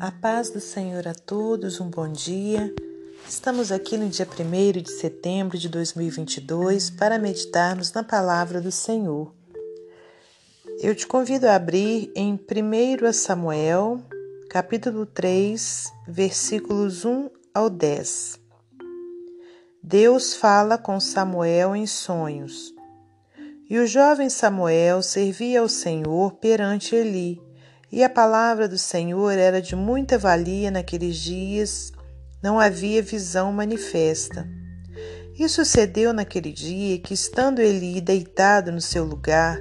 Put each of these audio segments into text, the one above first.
A paz do Senhor a todos, um bom dia. Estamos aqui no dia 1 de setembro de 2022 para meditarmos na palavra do Senhor. Eu te convido a abrir em 1 Samuel, capítulo 3, versículos 1 ao 10. Deus fala com Samuel em sonhos. E o jovem Samuel servia ao Senhor perante Eli e a palavra do Senhor era de muita valia naqueles dias, não havia visão manifesta. E sucedeu naquele dia que, estando Eli deitado no seu lugar,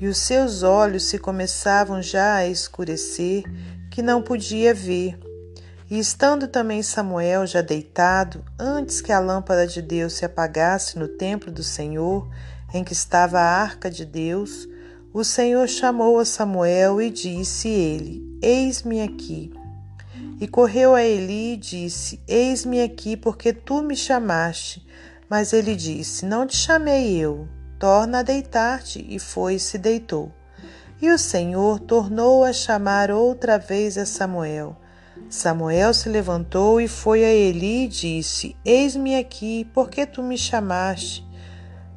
e os seus olhos se começavam já a escurecer, que não podia ver. E estando também Samuel já deitado, antes que a lâmpada de Deus se apagasse no templo do Senhor, em que estava a arca de Deus, o Senhor chamou a Samuel e disse ele: Eis-me aqui. E correu a Eli e disse: Eis-me aqui, porque tu me chamaste. Mas ele disse: Não te chamei eu. Torna a deitar-te. E foi e se deitou. E o Senhor tornou a chamar outra vez a Samuel. Samuel se levantou e foi a Eli e disse: Eis-me aqui, porque tu me chamaste.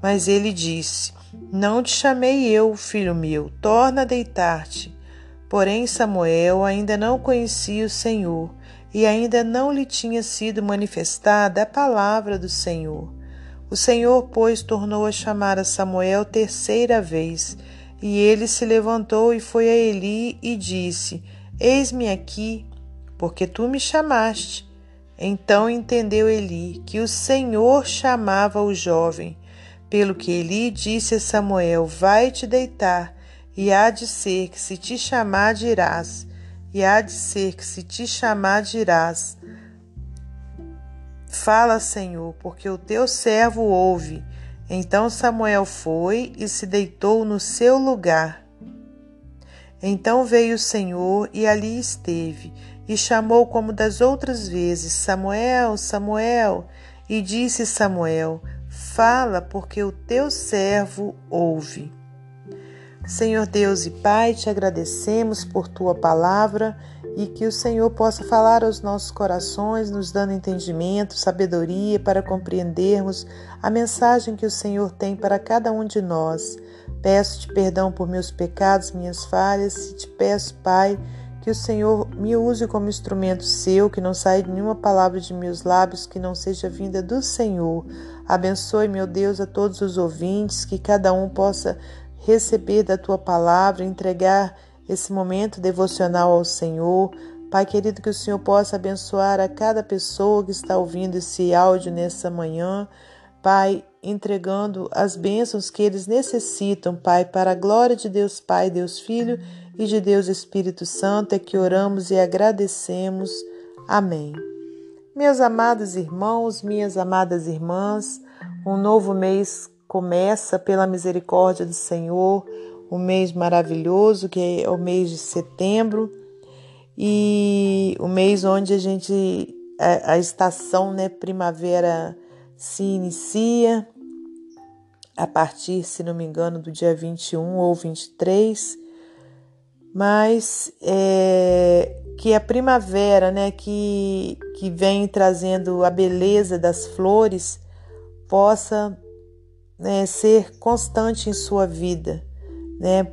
Mas ele disse: não te chamei eu, filho meu, torna a deitar-te. Porém, Samuel ainda não conhecia o Senhor e ainda não lhe tinha sido manifestada a palavra do Senhor. O Senhor, pois, tornou a chamar a Samuel terceira vez, e ele se levantou e foi a Eli e disse: Eis-me aqui, porque tu me chamaste. Então entendeu Eli que o Senhor chamava o jovem. Pelo que Eli disse a Samuel: Vai te deitar, e há de ser que se te chamar dirás, e há de ser que se te chamar dirás. Fala, Senhor, porque o teu servo ouve. Então Samuel foi e se deitou no seu lugar. Então veio o Senhor e ali esteve, e chamou como das outras vezes: Samuel, Samuel. E disse Samuel: Fala, porque o teu servo ouve. Senhor Deus e Pai, te agradecemos por tua palavra e que o Senhor possa falar aos nossos corações, nos dando entendimento, sabedoria para compreendermos a mensagem que o Senhor tem para cada um de nós. Peço-te perdão por meus pecados, minhas falhas, e te peço, Pai, que o Senhor me use como instrumento seu, que não saia nenhuma palavra de meus lábios que não seja vinda do Senhor. Abençoe, meu Deus, a todos os ouvintes, que cada um possa receber da tua palavra, entregar esse momento devocional ao Senhor. Pai querido, que o Senhor possa abençoar a cada pessoa que está ouvindo esse áudio nessa manhã. Pai, entregando as bênçãos que eles necessitam, Pai, para a glória de Deus Pai, Deus Filho e de Deus Espírito Santo, é que oramos e agradecemos. Amém. Meus amados irmãos, minhas amadas irmãs, um novo mês começa pela misericórdia do Senhor, um mês maravilhoso que é o mês de setembro e o mês onde a gente a, estação, né, primavera se inicia a partir, se não me engano, do dia 21 ou 23 mas é, que a primavera, né, que, que vem trazendo a beleza das flores, possa né, ser constante em sua vida, né?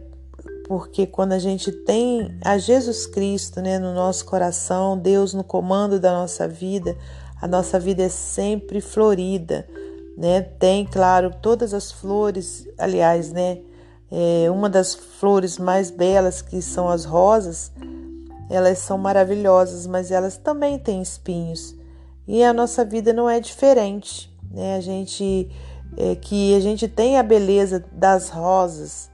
Porque quando a gente tem a Jesus Cristo, né, no nosso coração, Deus no comando da nossa vida, a nossa vida é sempre florida, né? Tem, claro, todas as flores, aliás, né? É, uma das flores mais belas, que são as rosas, elas são maravilhosas, mas elas também têm espinhos. E a nossa vida não é diferente, né? A gente é, que a gente tem a beleza das rosas,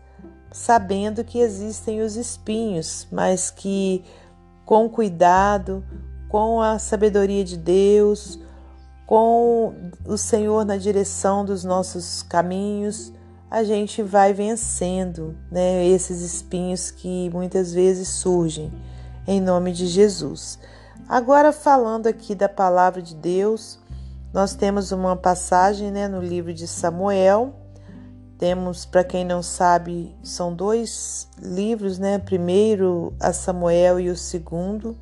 sabendo que existem os espinhos, mas que com cuidado, com a sabedoria de Deus, com o Senhor na direção dos nossos caminhos, a gente vai vencendo né, esses espinhos que muitas vezes surgem, em nome de Jesus. Agora, falando aqui da palavra de Deus, nós temos uma passagem né, no livro de Samuel. Temos, para quem não sabe, são dois livros, né? Primeiro a Samuel e o segundo.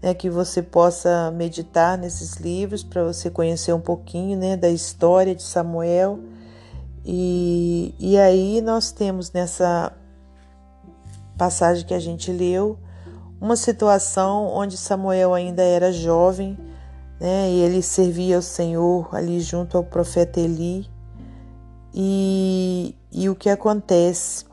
né, que você possa meditar nesses livros para você conhecer um pouquinho né, da história de Samuel. E, e aí nós temos nessa passagem que a gente leu uma situação onde Samuel ainda era jovem, né, e ele servia ao Senhor ali junto ao profeta Eli. E, e o que acontece?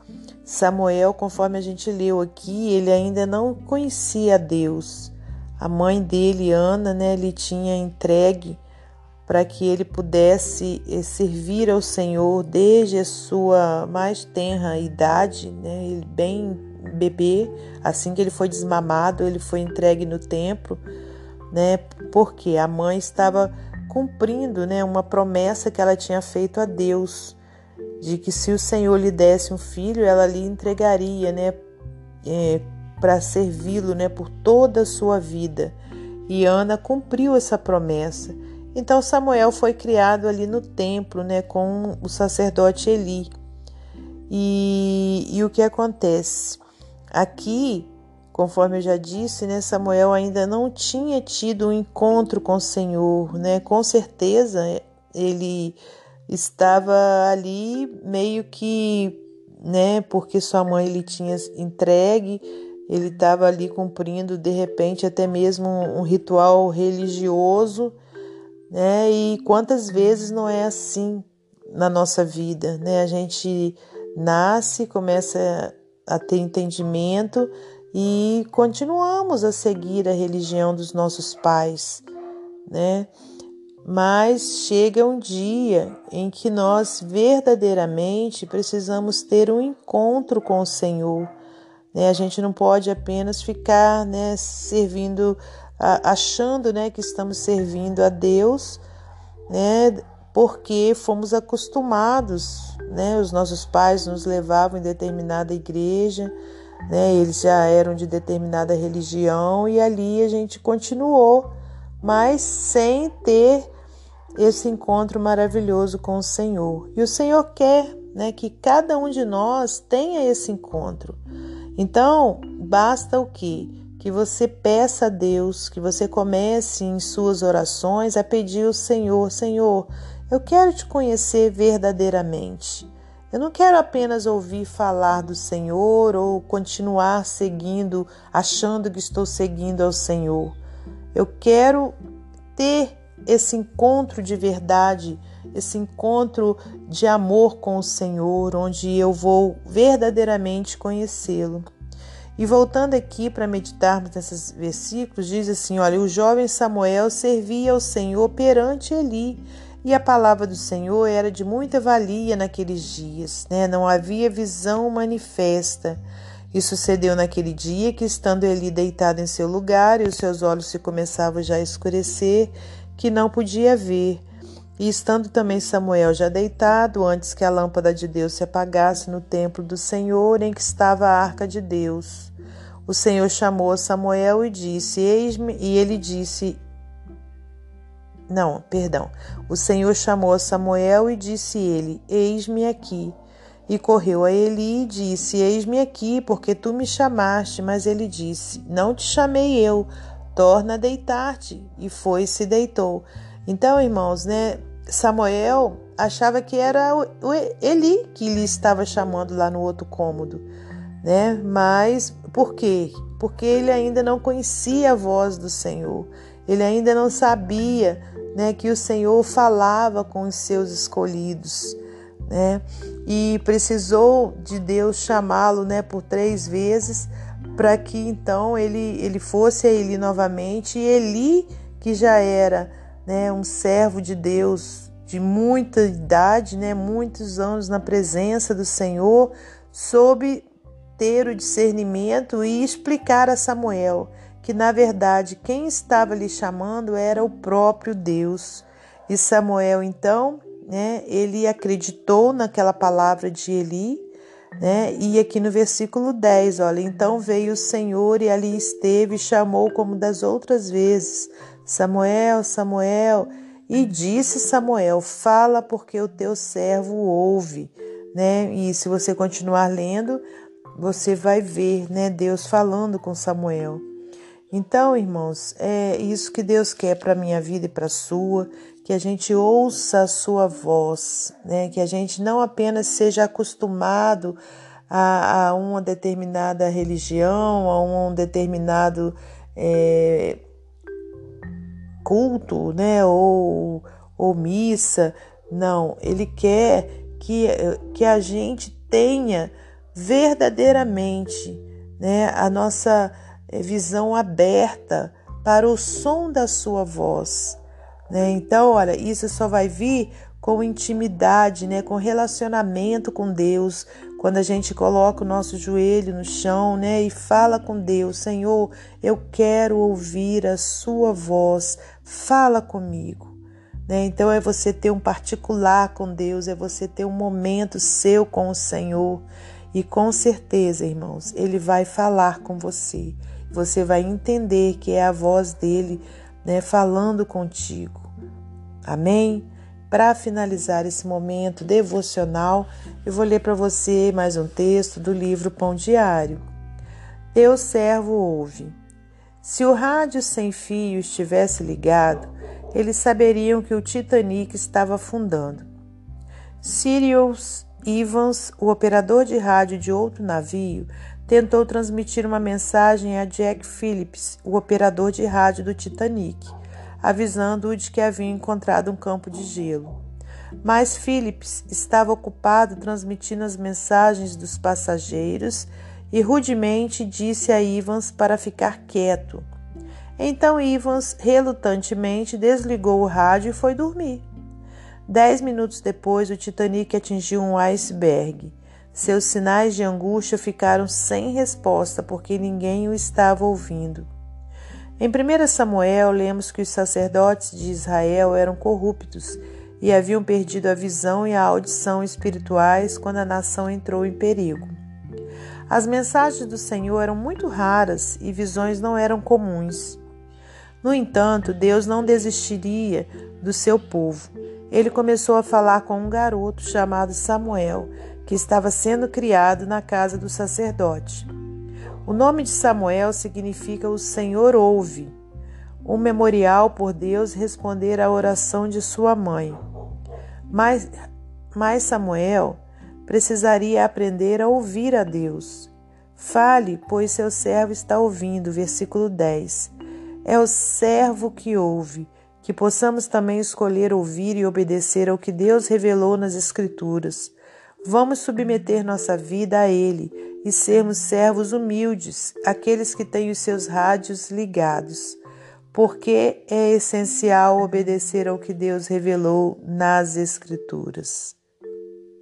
Samuel, conforme a gente leu aqui, ele ainda não conhecia Deus. A mãe dele, Ana, né, lhe tinha entregue para que ele pudesse eh, servir ao Senhor desde a sua mais tenra idade, né, ele bem bebê, assim que ele foi desmamado, ele foi entregue no templo, né, porque a mãe estava cumprindo, né, uma promessa que ela tinha feito a Deus de que se o Senhor lhe desse um filho, ela lhe entregaria, né, é, para servi-lo, né, por toda a sua vida. E Ana cumpriu essa promessa. Então Samuel foi criado ali no templo, né, com o sacerdote Eli. E, e o que acontece? Aqui, conforme eu já disse, né, Samuel ainda não tinha tido um encontro com o Senhor, né? Com certeza ele estava ali meio que, né, porque sua mãe lhe tinha entregue, ele estava ali cumprindo de repente até mesmo um ritual religioso, né? E quantas vezes não é assim na nossa vida, né? A gente nasce, começa a ter entendimento e continuamos a seguir a religião dos nossos pais, né? Mas chega um dia em que nós verdadeiramente precisamos ter um encontro com o Senhor. Né? A gente não pode apenas ficar né, servindo, achando né, que estamos servindo a Deus, né, porque fomos acostumados. Né? Os nossos pais nos levavam em determinada igreja, né? eles já eram de determinada religião e ali a gente continuou, mas sem ter esse encontro maravilhoso com o Senhor. E o Senhor quer né, que cada um de nós tenha esse encontro. Então, basta o que? Que você peça a Deus, que você comece em suas orações a pedir ao Senhor: Senhor, eu quero te conhecer verdadeiramente. Eu não quero apenas ouvir falar do Senhor ou continuar seguindo, achando que estou seguindo ao Senhor. Eu quero ter esse encontro de verdade, esse encontro de amor com o Senhor, onde eu vou verdadeiramente conhecê-lo. E voltando aqui para meditarmos nesses versículos, diz assim: olha, o jovem Samuel servia ao Senhor perante Eli, e a palavra do Senhor era de muita valia naqueles dias, né? não havia visão manifesta. E sucedeu naquele dia que, estando Eli deitado em seu lugar, e os seus olhos se começavam já a escurecer, que não podia ver. E estando também Samuel já deitado, antes que a lâmpada de Deus se apagasse no templo do Senhor, em que estava a arca de Deus, o Senhor chamou Samuel e disse: Eis-me, e ele disse: Não, perdão. O Senhor chamou Samuel e disse ele: Eis-me aqui. E correu a Eli e disse: Eis-me aqui, porque tu me chamaste. Mas ele disse: Não te chamei eu, torna a deitar-te. E foi e se deitou. Então, irmãos, né, Samuel achava que era Eli que lhe estava chamando lá no outro cômodo, né? Mas por quê? Porque ele ainda não conhecia a voz do Senhor. Ele ainda não sabia, né, que o Senhor falava com os seus escolhidos, né? E precisou de Deus chamá-lo, né, por três vezes para que então ele, ele fosse a Eli novamente. E Eli, que já era né, um servo de Deus de muita idade, né, muitos anos na presença do Senhor, soube ter o discernimento e explicar a Samuel que, na verdade, quem estava lhe chamando era o próprio Deus. E Samuel, então, né, ele acreditou naquela palavra de Eli né? E aqui no versículo 10, olha, então veio o Senhor e ali esteve chamou como das outras vezes, Samuel, Samuel, e disse Samuel, fala porque o teu servo ouve, né? E se você continuar lendo, você vai ver, né, Deus falando com Samuel. Então, irmãos, é isso que Deus quer para a minha vida e para a sua, que a gente ouça a sua voz, né? que a gente não apenas seja acostumado a, a uma determinada religião, a um determinado é, culto, né? ou, ou missa. Não, ele quer que, que a gente tenha verdadeiramente né, a nossa é, visão aberta para o som da sua voz. Né? Então, olha, isso só vai vir com intimidade, né? com relacionamento com Deus, quando a gente coloca o nosso joelho no chão né? e fala com Deus: Senhor, eu quero ouvir a Sua voz, fala comigo. Né? Então, é você ter um particular com Deus, é você ter um momento seu com o Senhor. E com certeza, irmãos, Ele vai falar com você você vai entender que é a voz dele né, falando contigo. Amém? Para finalizar esse momento devocional, eu vou ler para você mais um texto do livro Pão Diário. Teu servo ouve. Se o rádio sem fio estivesse ligado, eles saberiam que o Titanic estava afundando. Sirius Evans, o operador de rádio de outro navio, tentou transmitir uma mensagem a Jack Phillips, o operador de rádio do Titanic, avisando-o de que havia encontrado um campo de gelo. Mas Phillips estava ocupado transmitindo as mensagens dos passageiros e rudemente disse a Evans para ficar quieto. Então Evans relutantemente desligou o rádio e foi dormir. Dez minutos depois, o Titanic atingiu um iceberg. Seus sinais de angústia ficaram sem resposta porque ninguém o estava ouvindo. Em 1 Samuel, lemos que os sacerdotes de Israel eram corruptos e haviam perdido a visão e a audição espirituais quando a nação entrou em perigo. As mensagens do Senhor eram muito raras e visões não eram comuns. No entanto, Deus não desistiria do seu povo. Ele começou a falar com um garoto chamado Samuel, que estava sendo criado na casa do sacerdote. O nome de Samuel significa o Senhor ouve, um memorial por Deus responder à oração de sua mãe. Mas, mas Samuel precisaria aprender a ouvir a Deus. Fale, pois seu servo está ouvindo. Versículo 10. É o servo que ouve, que possamos também escolher ouvir e obedecer ao que Deus revelou nas Escrituras. Vamos submeter nossa vida a Ele e sermos servos humildes, aqueles que têm os seus rádios ligados, porque é essencial obedecer ao que Deus revelou nas Escrituras.